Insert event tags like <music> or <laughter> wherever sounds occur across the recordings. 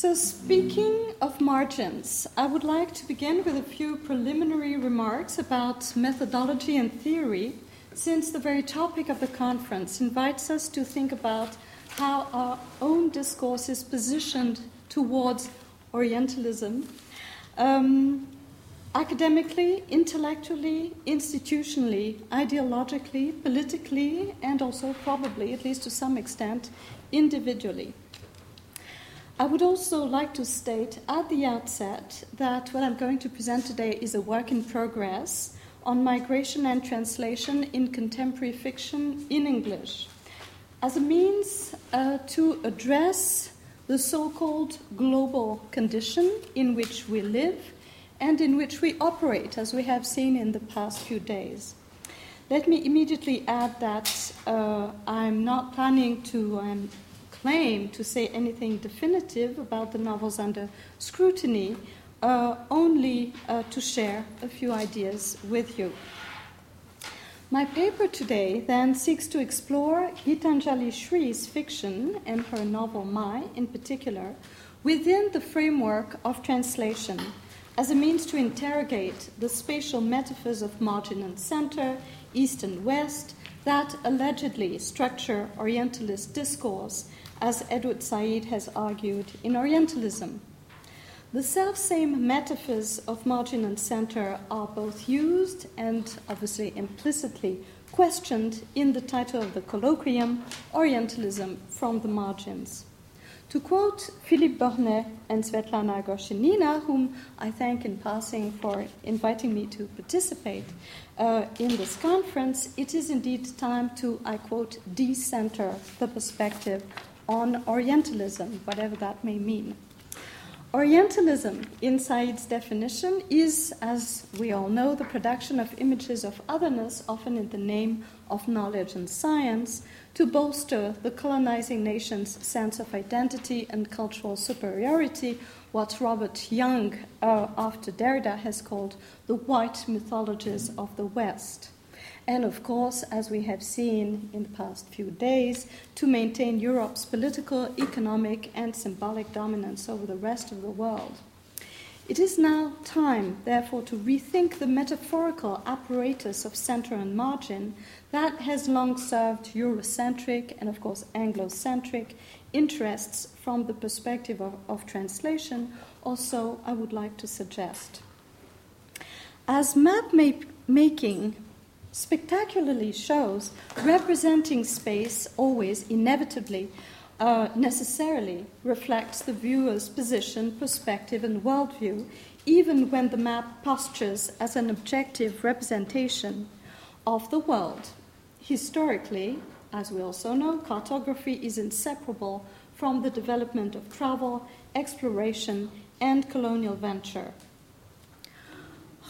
So, speaking of margins, I would like to begin with a few preliminary remarks about methodology and theory, since the very topic of the conference invites us to think about how our own discourse is positioned towards Orientalism. Um, academically, intellectually, institutionally, ideologically, politically, and also probably, at least to some extent, individually. I would also like to state at the outset that what I'm going to present today is a work in progress on migration and translation in contemporary fiction in English as a means uh, to address the so called global condition in which we live and in which we operate, as we have seen in the past few days. Let me immediately add that uh, I'm not planning to um, claim to say anything definitive about the novels under scrutiny, uh, only uh, to share a few ideas with you. My paper today then seeks to explore Geetanjali Shree's fiction and her novel Mai in particular within the framework of translation as a means to interrogate the spatial metaphors of margin and center, east and west, that allegedly structure Orientalist discourse, as Edward Said has argued in Orientalism. The self same metaphors of margin and center are both used and obviously implicitly questioned in the title of the colloquium, Orientalism from the Margins. To quote Philippe Bornet and Svetlana Gorshenina, whom I thank in passing for inviting me to participate uh, in this conference, it is indeed time to, I quote, decenter the perspective on Orientalism, whatever that may mean. Orientalism, in Said's definition, is, as we all know, the production of images of otherness, often in the name of knowledge and science, to bolster the colonizing nation's sense of identity and cultural superiority, what Robert Young, uh, after Derrida, has called the white mythologies of the West and of course, as we have seen in the past few days, to maintain Europe's political, economic, and symbolic dominance over the rest of the world. It is now time, therefore, to rethink the metaphorical apparatus of center and margin that has long served Eurocentric and, of course, Anglocentric interests from the perspective of, of translation, also, I would like to suggest. As map making spectacularly shows representing space always inevitably uh, necessarily reflects the viewer's position, perspective, and worldview, even when the map postures as an objective representation of the world. Historically, as we also know, cartography is inseparable from the development of travel, exploration, and colonial venture.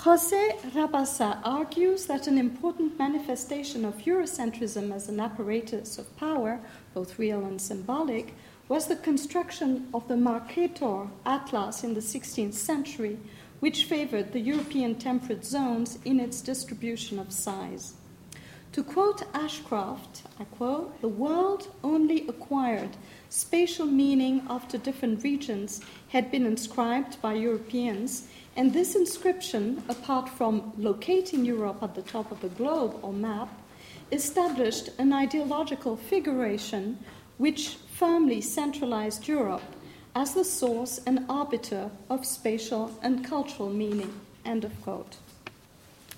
Jose Rabasa argues that an important manifestation of Eurocentrism as an apparatus of power, both real and symbolic, was the construction of the Mercator Atlas in the 16th century, which favored the European temperate zones in its distribution of size. To quote Ashcroft, I quote, the world only acquired spatial meaning after different regions had been inscribed by Europeans and this inscription, apart from locating Europe at the top of the globe or map, established an ideological figuration which firmly centralized Europe as the source and arbiter of spatial and cultural meaning. End of quote.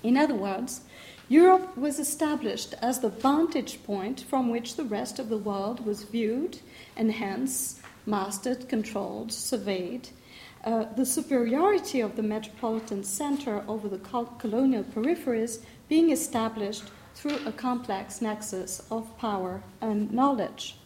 In other words, Europe was established as the vantage point from which the rest of the world was viewed and hence mastered, controlled, surveyed, uh, the superiority of the metropolitan center over the colonial peripheries being established through a complex nexus of power and knowledge.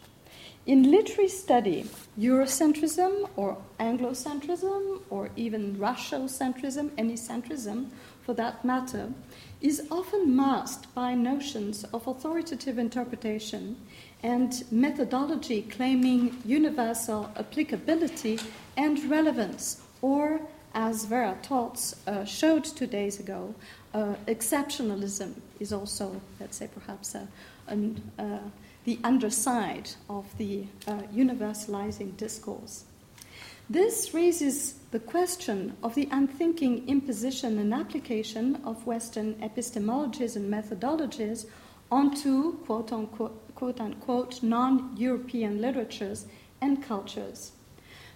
In literary study, Eurocentrism or Anglocentrism or even Russocentrism, any centrism for that matter, is often masked by notions of authoritative interpretation and methodology claiming universal applicability and relevance, or as Vera Tots uh, showed two days ago, uh, exceptionalism is also, let's say, perhaps uh, an, the underside of the uh, universalizing discourse. This raises the question of the unthinking imposition and application of Western epistemologies and methodologies onto quote unquote, quote unquote non European literatures and cultures.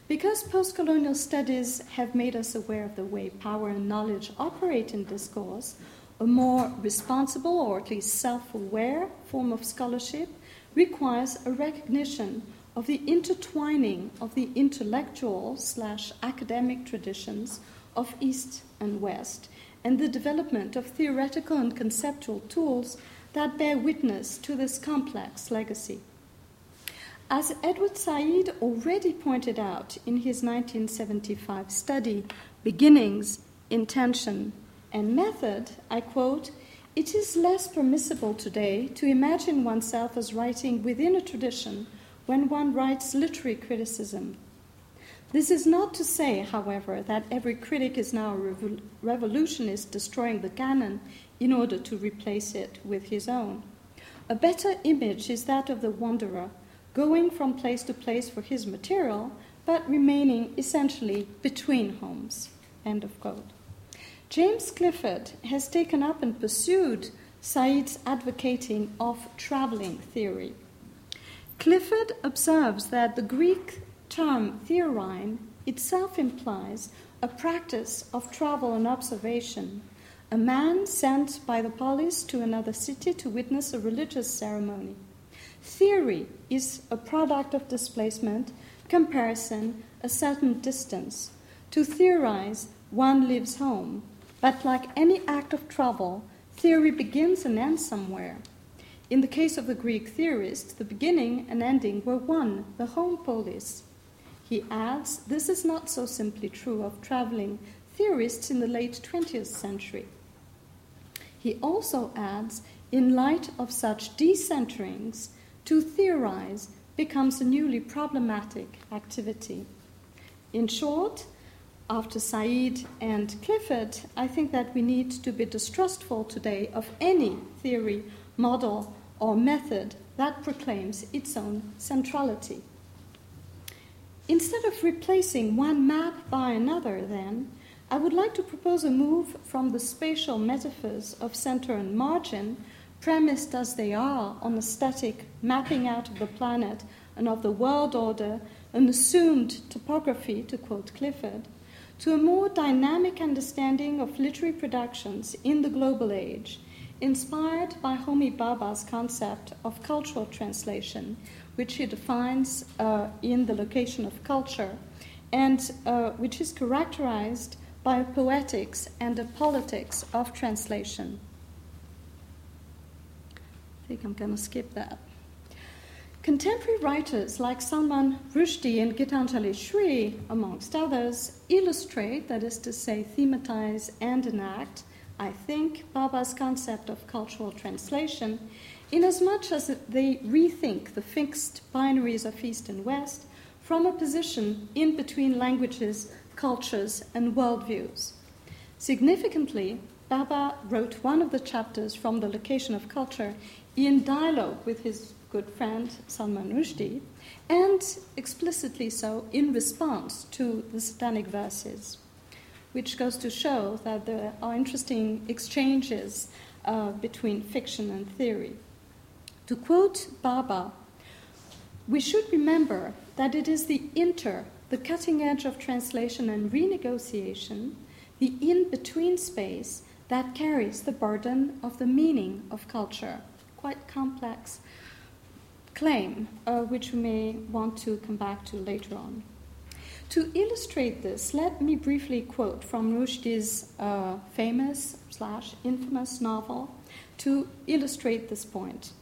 Because postcolonial studies have made us aware of the way power and knowledge operate in discourse, a more responsible or at least self aware form of scholarship requires a recognition of the intertwining of the intellectual slash academic traditions of East and West and the development of theoretical and conceptual tools that bear witness to this complex legacy. As Edward Said already pointed out in his 1975 study, Beginnings, Intention, and Method, I quote, it is less permissible today to imagine oneself as writing within a tradition when one writes literary criticism. This is not to say, however, that every critic is now a revolutionist destroying the canon in order to replace it with his own. A better image is that of the wanderer going from place to place for his material, but remaining essentially between homes. End of quote. James Clifford has taken up and pursued Said's advocating of traveling theory. Clifford observes that the Greek term theorein itself implies a practice of travel and observation, a man sent by the polis to another city to witness a religious ceremony. Theory is a product of displacement, comparison, a certain distance. To theorize, one leaves home. But like any act of travel, theory begins and ends somewhere. In the case of the Greek theorist, the beginning and ending were one, the home polis. He adds, this is not so simply true of traveling theorists in the late 20th century. He also adds, in light of such decenterings, to theorize becomes a newly problematic activity. In short, after Said and Clifford, I think that we need to be distrustful today of any theory, model, or method that proclaims its own centrality. Instead of replacing one map by another, then, I would like to propose a move from the spatial metaphors of center and margin premised as they are on a static mapping out of the planet and of the world order, an assumed topography, to quote Clifford, to a more dynamic understanding of literary productions in the global age, inspired by Homi Bhabha's concept of cultural translation, which he defines uh, in The Location of Culture, and uh, which is characterized by a poetics and a politics of translation I think I'm going to skip that. Contemporary writers like Salman Rushdie and Geetanjali Shree, amongst others, illustrate, that is to say, thematize and enact, I think, Bhabha's concept of cultural translation, inasmuch as they rethink the fixed binaries of East and West from a position in between languages, cultures, and worldviews. Significantly, Baba wrote one of the chapters from the location of culture in dialogue with his good friend Salman Rushdie, and explicitly so in response to the satanic verses, which goes to show that there are interesting exchanges uh, between fiction and theory. To quote Bhabha, we should remember that it is the inter, the cutting edge of translation and renegotiation, the in between space, that carries the burden of the meaning of culture quite complex claim, uh, which we may want to come back to later on. To illustrate this, let me briefly quote from Rushdie's uh, famous slash infamous novel to illustrate this point.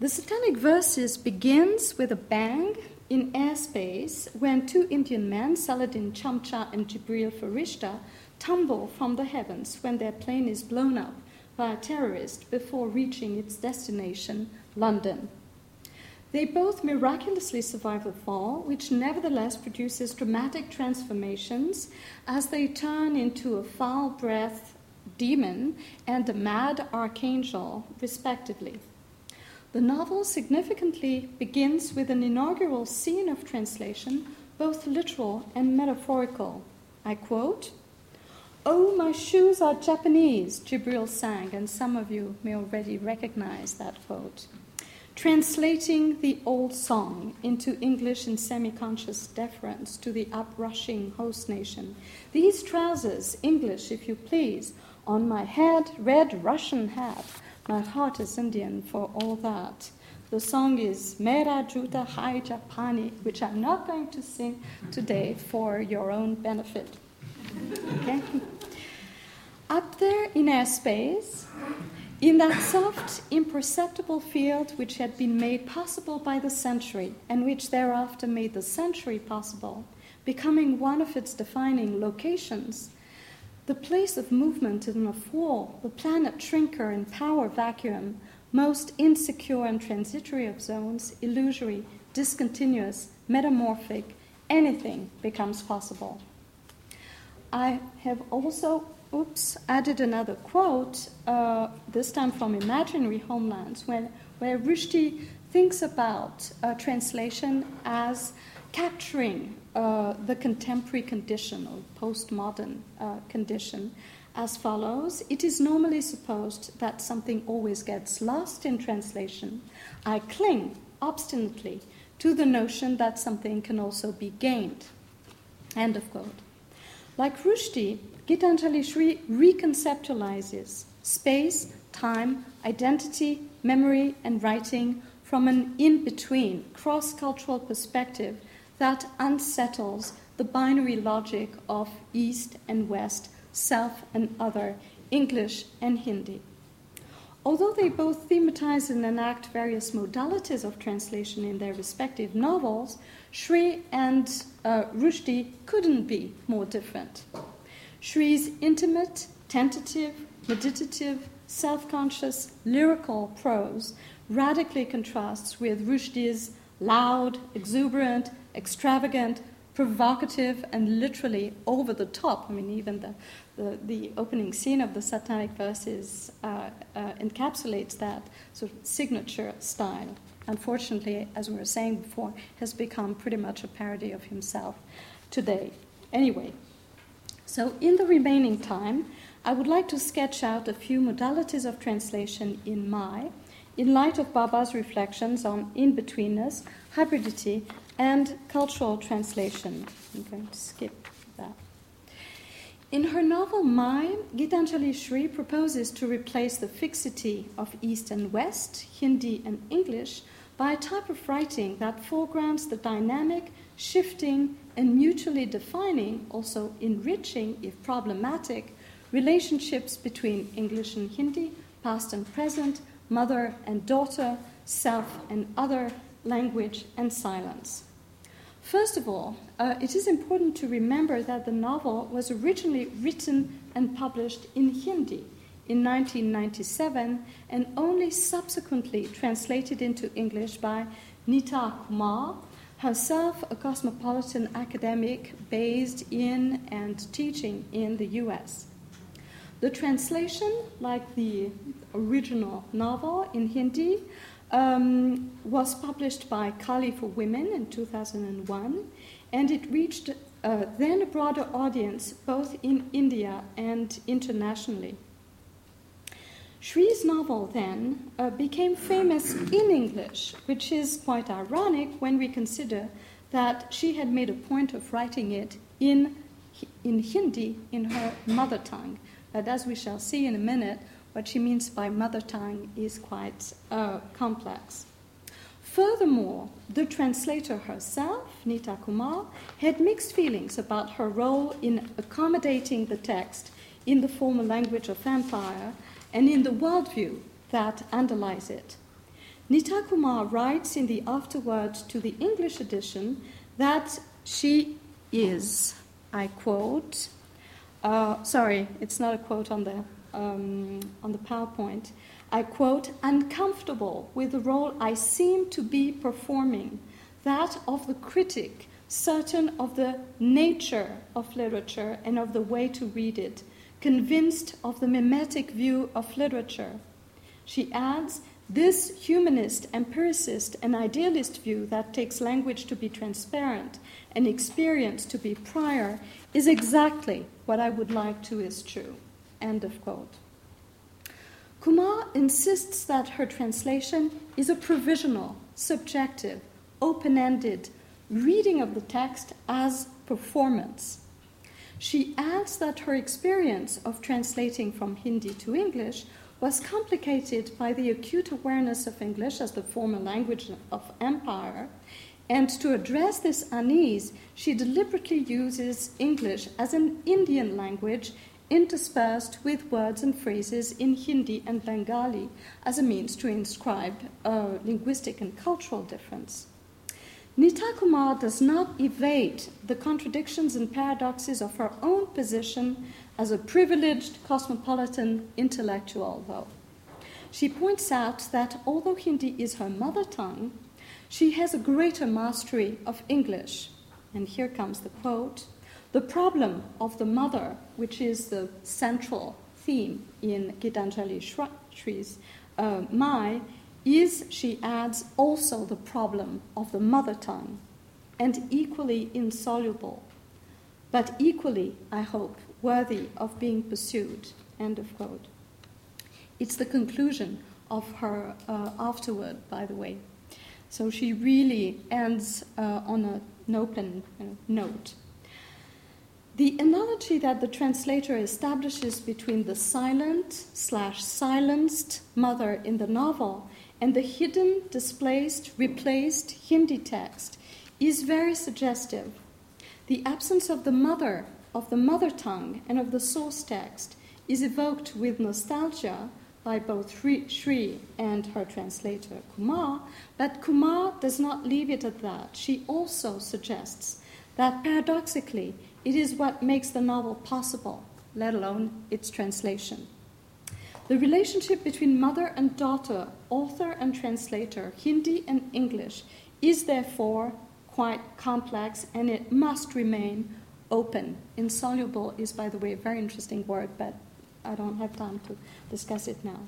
The Satanic Verses begins with a bang in airspace when two Indian men, Saladin Chamcha and Jibril Farishta, tumble from the heavens when their plane is blown up by a terrorist before reaching its destination, London. They both miraculously survive the fall, which nevertheless produces dramatic transformations as they turn into a foul breathed demon and a mad archangel, respectively. The novel significantly begins with an inaugural scene of translation both literal and metaphorical. I quote, Oh, my shoes are Japanese, Jibril sang, and some of you may already recognize that quote. Translating the old song into English in semi conscious deference to the uprushing host nation. These trousers, English, if you please, on my head, red Russian hat. My heart is Indian for all that. The song is Mera Juta Hai Japani, which I'm not going to sing today for your own benefit. Okay? Up there in airspace, in that soft, imperceptible field which had been made possible by the century and which thereafter made the century possible, becoming one of its defining locations, the place of movement in a fall, the planet shrinker and power vacuum, most insecure and transitory of zones, illusory, discontinuous, metamorphic, anything becomes possible. I have also, oops, added another quote, uh, this time from Imaginary Homelands, when, where Rushdie thinks about uh, translation as capturing uh, the contemporary condition or postmodern uh, condition as follows It is normally supposed that something always gets lost in translation. I cling obstinately to the notion that something can also be gained. End of quote. Like Rushdie, Geetanjali Shree reconceptualizes space, time, identity, memory, and writing from an in between, cross cultural perspective that unsettles the binary logic of East and West self and other, English and Hindi. Although they both thematize and enact various modalities of translation in their respective novels, Shree and uh, Rushdie couldn't be more different. Shree's intimate, tentative, meditative, self conscious, lyrical prose radically contrasts with Rushdie's loud, exuberant, extravagant, provocative, and literally over the top. I mean, even the, the, the opening scene of the satanic verses uh, uh, encapsulates that sort of signature style. Unfortunately, as we were saying before, has become pretty much a parody of himself today. Anyway, so in the remaining time, I would like to sketch out a few modalities of translation in my, in light of Bhabha's reflections on in betweenness, hybridity, and cultural translation. I'm going to skip that. In her novel Mai, Geetanjali Shree proposes to replace the fixity of East and West, Hindi and English, by a type of writing that foregrounds the dynamic, shifting, and mutually defining, also enriching, if problematic, relationships between English and Hindi, past and present, mother and daughter, self and other, language and silence. First of all, uh, it is important to remember that the novel was originally written and published in Hindi in 1997 and only subsequently translated into English by Nita Kumar, herself a cosmopolitan academic based in and teaching in the US. The translation, like the original novel in Hindi, um, was published by Kali for Women in 2001, and it reached uh, then a broader audience both in India and internationally. Shree's novel then uh, became famous in English, which is quite ironic when we consider that she had made a point of writing it in, in Hindi, in her mother tongue. But as we shall see in a minute, what she means by mother tongue is quite uh, complex. Furthermore, the translator herself, Nita Kumar, had mixed feelings about her role in accommodating the text in the former language of empire and in the worldview that underlies it. Nita Kumar writes in the afterword to the English edition that she is, I quote, uh, sorry, it's not a quote on the um, on the PowerPoint, I quote, uncomfortable with the role I seem to be performing, that of the critic, certain of the nature of literature and of the way to read it, convinced of the mimetic view of literature. She adds, This humanist, empiricist, and idealist view that takes language to be transparent and experience to be prior is exactly what I would like to is true. End of quote. Kumar insists that her translation is a provisional, subjective, open ended reading of the text as performance. She adds that her experience of translating from Hindi to English was complicated by the acute awareness of English as the former language of empire. And to address this unease, she deliberately uses English as an Indian language interspersed with words and phrases in Hindi and Bengali as a means to inscribe a linguistic and cultural difference. Nita Kumar does not evade the contradictions and paradoxes of her own position as a privileged cosmopolitan intellectual, though. She points out that although Hindi is her mother tongue, she has a greater mastery of English. And here comes the quote The problem of the mother, which is the central theme in Geetanjali Shree's uh, Mai, is, she adds, also the problem of the mother tongue, and equally insoluble, but equally, I hope, worthy of being pursued. End of quote. It's the conclusion of her uh, by the way. So she really ends uh, on an open note. The analogy that the translator establishes between the silent slash silenced mother in the novel and the hidden, displaced, replaced Hindi text is very suggestive. The absence of the mother, of the mother tongue, and of the source text is evoked with nostalgia by both Shree and her translator Kumar, but Kumar does not leave it at that. She also suggests that paradoxically, it is what makes the novel possible, let alone its translation. The relationship between mother and daughter, author and translator, Hindi and English, is therefore quite complex and it must remain open. Insoluble is, by the way, a very interesting word, but I don't have time to discuss it now.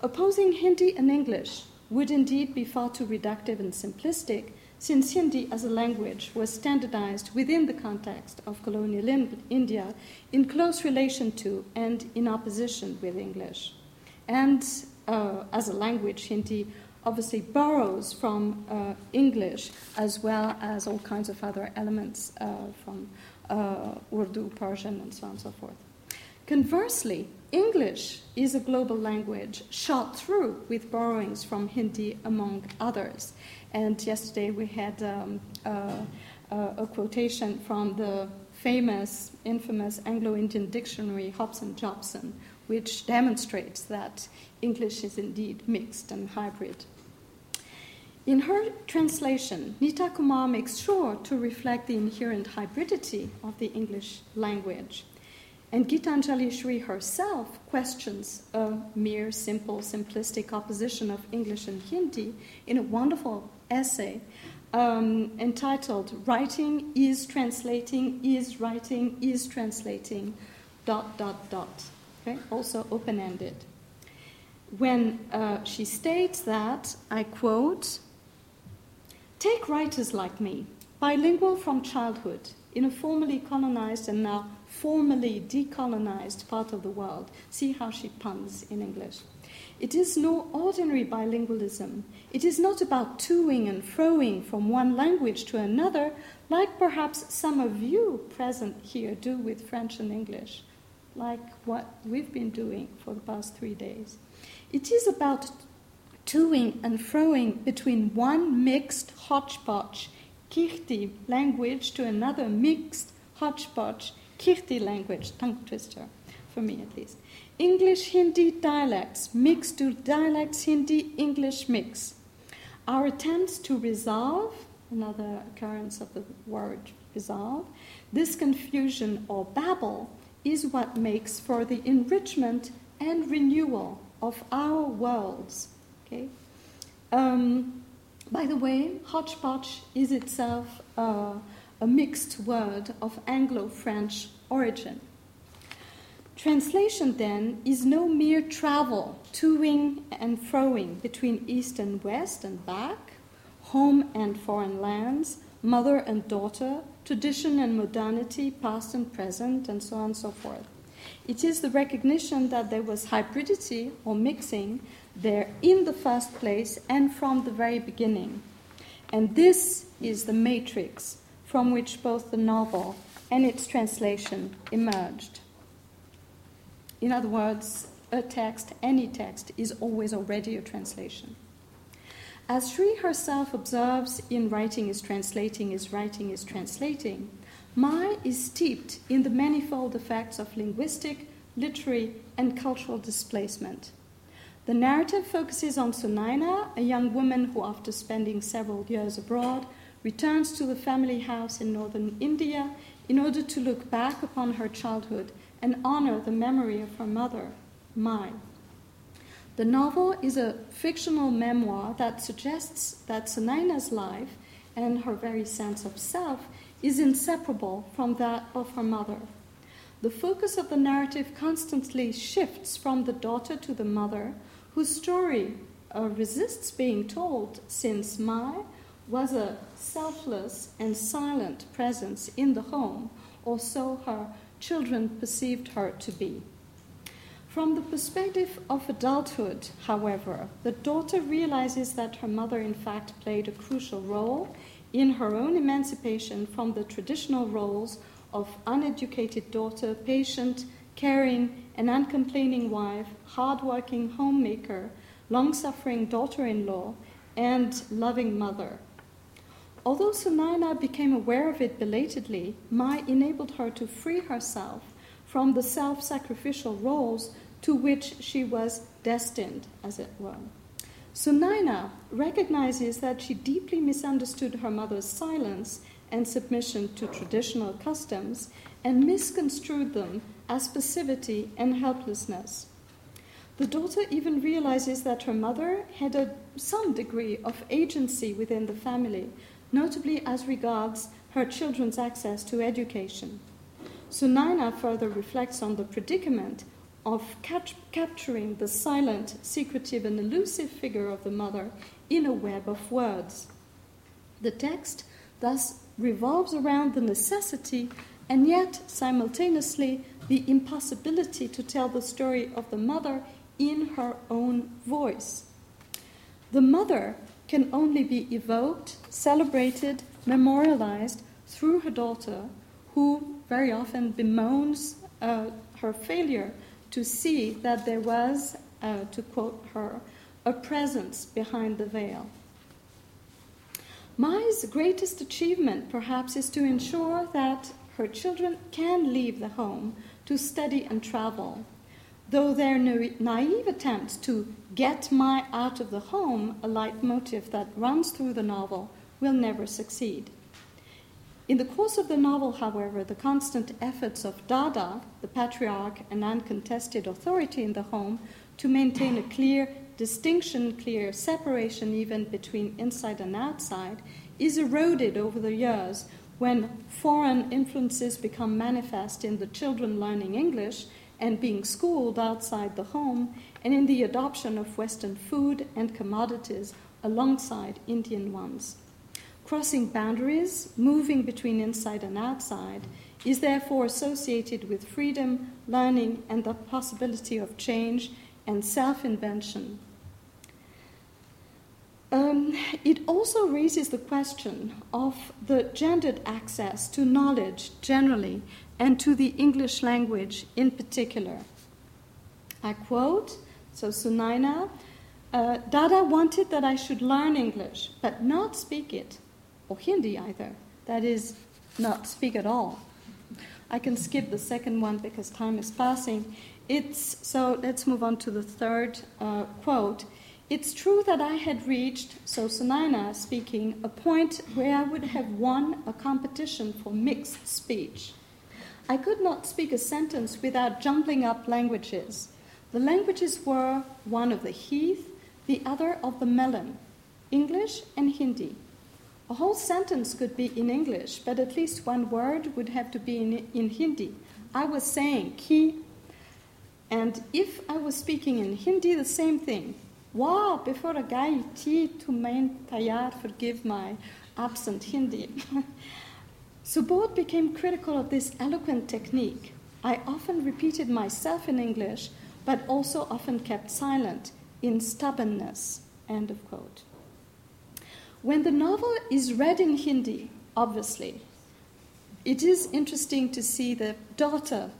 Opposing Hindi and English would indeed be far too reductive and simplistic, since Hindi as a language was standardized within the context of colonial India in close relation to and in opposition with English. And uh, as a language, Hindi obviously borrows from uh, English as well as all kinds of other elements uh, from uh, Urdu, Persian, and so on and so forth. Conversely, English is a global language shot through with borrowings from Hindi, among others. And yesterday we had um, uh, uh, a quotation from the famous, infamous Anglo Indian dictionary, Hobson Jobson, which demonstrates that English is indeed mixed and hybrid. In her translation, Nita Kumar makes sure to reflect the inherent hybridity of the English language. And Geetanjali Shree herself questions a mere simple, simplistic opposition of English and Hindi in a wonderful essay um, entitled Writing is Translating, is Writing, is Translating, dot, dot, dot okay? also open ended. When uh, she states that, I quote, Take writers like me, bilingual from childhood, in a formerly colonized and now formerly decolonized part of the world. See how she puns in English. It is no ordinary bilingualism. It is not about toing and froing from one language to another, like perhaps some of you present here do with French and English like what we've been doing for the past three days. It is about toing and froing between one mixed hodgepodge khichri language to another mixed hodgepodge khichri language, tongue twister, for me at least. English Hindi dialects mixed to dialects Hindi English mix. Our attempts to resolve, another occurrence of the word resolve, this confusion or babble is what makes for the enrichment and renewal of our worlds. Okay? Um, by the way, hodgepodge is itself uh, a mixed word of Anglo French origin. Translation, then, is no mere travel, toing and froing between East and West and back, home and foreign lands, mother and daughter, tradition and modernity, past and present, and so on and so forth. It is the recognition that there was hybridity or mixing there in the first place and from the very beginning. And this is the matrix from which both the novel and its translation emerged. In other words, a text, any text, is always already a translation. As Shree herself observes, in writing is translating, is writing is translating, Mai is steeped in the manifold effects of linguistic, literary, and cultural displacement. The narrative focuses on Sunaina, a young woman who, after spending several years abroad, returns to the family house in northern India in order to look back upon her childhood and honor the memory of her mother, Mai. The novel is a fictional memoir that suggests that Sunaina's life and her very sense of self is inseparable from that of her mother. The focus of the narrative constantly shifts from the daughter to the mother, whose story uh, resists being told since Mai was a selfless and silent presence in the home, or so her children perceived her to be. From the perspective of adulthood, however, the daughter realizes that her mother, in fact, played a crucial role in her own emancipation from the traditional roles of uneducated daughter, patient, caring, and uncomplaining wife, hardworking homemaker, long suffering daughter in law, and loving mother. Although Sunaina became aware of it belatedly, Mai enabled her to free herself from the self sacrificial roles to which she was destined, as it were. Sunaina recognizes that she deeply misunderstood her mother's silence and submission to traditional customs and misconstrued them as passivity and helplessness. The daughter even realizes that her mother had a, some degree of agency within the family, notably as regards her children's access to education. Sunaina further reflects on the predicament of capturing the silent, secretive, and elusive figure of the mother in a web of words. The text thus revolves around the necessity and yet simultaneously the impossibility to tell the story of the mother in her own voice. The mother can only be evoked, celebrated, memorialized through her daughter who very often bemoans uh, her failure to see that there was, uh, to quote her, a presence behind the veil. Mai's greatest achievement, perhaps, is to ensure that her children can leave the home to study and travel. Though their naive attempts to get Mai out of the home, a leitmotif that runs through the novel, will never succeed. In the course of the novel, however, the constant efforts of Dada, the patriarch and uncontested authority in the home, to maintain a clear distinction, clear separation even between inside and outside, is eroded over the years when foreign influences become manifest in the children learning English and being schooled outside the home, and in the adoption of Western food and commodities alongside Indian ones. Crossing boundaries, moving between inside and outside, is therefore associated with freedom, learning, and the possibility of change and self invention. Um, it also raises the question of the gendered access to knowledge generally and to the English language in particular. I quote so Sunaina, uh, Dada wanted that I should learn English, but not speak it or Hindi either. That is, not speak at all. I can skip the second one because time is passing. It's so. Let's move on to the third uh, quote. It's true that I had reached, so Sunaina speaking, a point where I would have won a competition for mixed speech. I could not speak a sentence without jumbling up languages. The languages were one of the heath, the other of the melon, English and Hindi. A whole sentence could be in English, but at least one word would have to be in, in Hindi. I was saying, ki, And if I was speaking in Hindi, the same thing. Wow, before a guy ti to main tayar, forgive my absent Hindi. <laughs> Subodh became critical of this eloquent technique. I often repeated myself in English, but also often kept silent in stubbornness. End of quote. When the novel is read in Hindi, obviously, it is interesting to see the daughter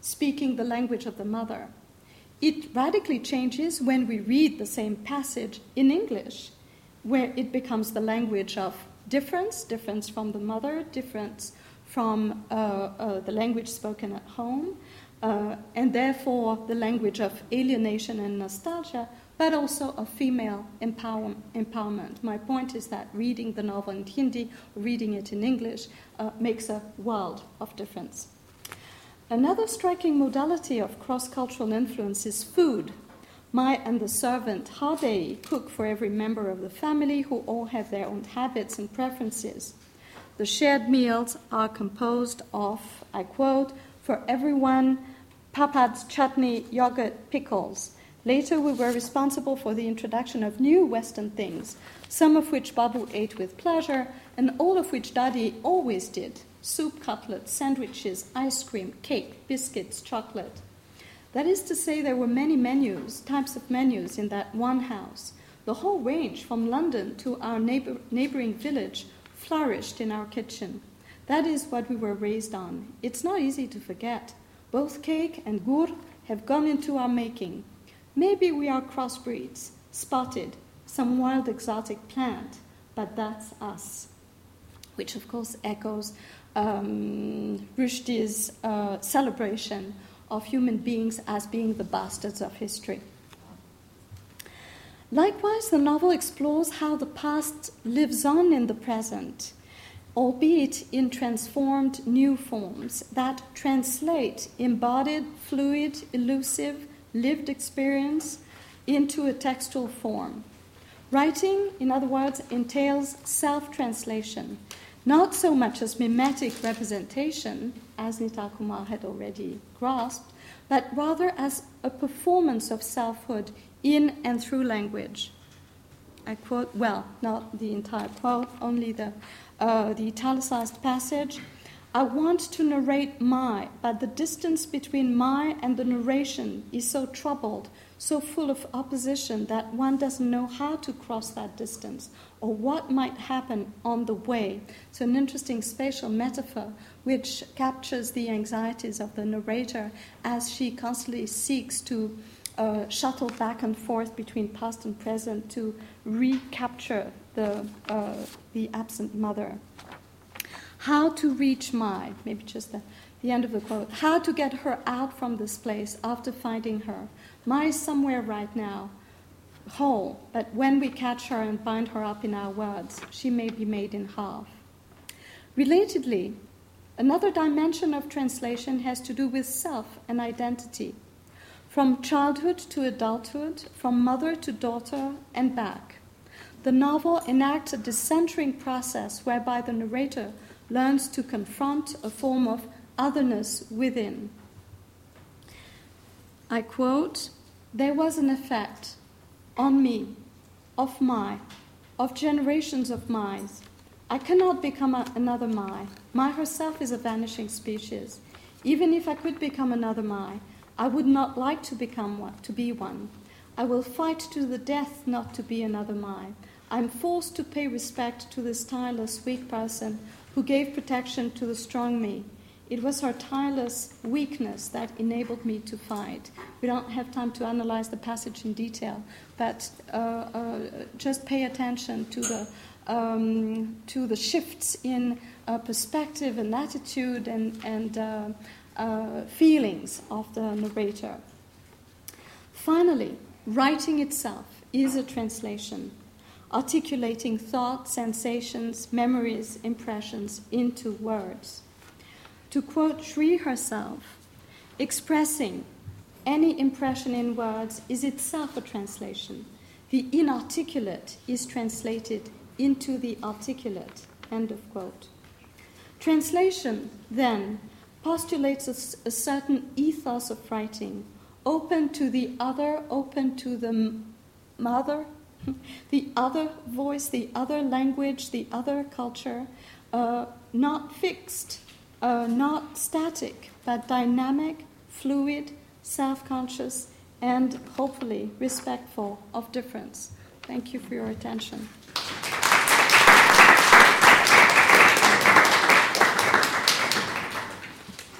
speaking the language of the mother. It radically changes when we read the same passage in English, where it becomes the language of difference, difference from the mother, difference from uh, uh, the language spoken at home, uh, and therefore the language of alienation and nostalgia, but also of female empower- empowerment. My point is that reading the novel in Hindi, reading it in English, uh, makes a world of difference. Another striking modality of cross cultural influence is food. Mai and the servant, how they cook for every member of the family who all have their own habits and preferences. The shared meals are composed of, I quote, for everyone, papads, chutney, yogurt, pickles. Later, we were responsible for the introduction of new Western things, some of which Babu ate with pleasure, and all of which Daddy always did soup, cutlets, sandwiches, ice cream, cake, biscuits, chocolate. That is to say, there were many menus, types of menus in that one house. The whole range from London to our neighbor, neighboring village flourished in our kitchen. That is what we were raised on. It's not easy to forget. Both cake and gur have gone into our making. Maybe we are crossbreeds, spotted, some wild exotic plant, but that's us. Which, of course, echoes um, Rushdie's uh, celebration of human beings as being the bastards of history. Likewise, the novel explores how the past lives on in the present, albeit in transformed new forms that translate embodied, fluid, elusive, lived experience into a textual form. Writing, in other words, entails self translation, not so much as mimetic representation, as Nita Kumar had already grasped, but rather as a performance of selfhood in and through language. I quote, well, not the entire quote, only the, uh, the italicized passage. I want to narrate Mai, but the distance between Mai and the narration is so troubled, so full of opposition that one doesn't know how to cross that distance or what might happen on the way. So, an interesting spatial metaphor which captures the anxieties of the narrator as she constantly seeks to uh, shuttle back and forth between past and present to recapture the, uh, the absent mother. How to reach Mai, maybe just the, the end of the quote, how to get her out from this place after finding her. Mai is somewhere right now whole, but when we catch her and bind her up in our words, she may be made in half. Relatedly, another dimension of translation has to do with self and identity. From childhood to adulthood, from mother to daughter, and back. The novel enacts a decentering process whereby the narrator learns to confront a form of otherness within. I quote There was an effect on me, of Mai, of generations of mines. I cannot become a, another Mai. Mai herself is a vanishing species. Even if I could become another Mai, I would not like to become one, to be one. I will fight to the death not to be another Mai. I'm forced to pay respect to this tireless, weak person who gave protection to the strong me. It was her tireless weakness that enabled me to fight. We don't have time to analyze the passage in detail, but uh, uh, just pay attention to the um, to the shifts in uh, perspective and attitude and, and uh, uh, feelings of the narrator. Finally, writing itself is a translation, articulating thoughts, sensations, memories, impressions into words. To quote Shree herself, expressing any impression in words is itself a translation. The inarticulate is translated into the articulate. End of quote. Translation, then, postulates a, a certain ethos of writing, open to the other, open to the mother, <laughs> the other voice, the other language, the other culture, uh, not fixed, uh, not static, but dynamic, fluid, self conscious, and hopefully respectful of difference. Thank you for your attention.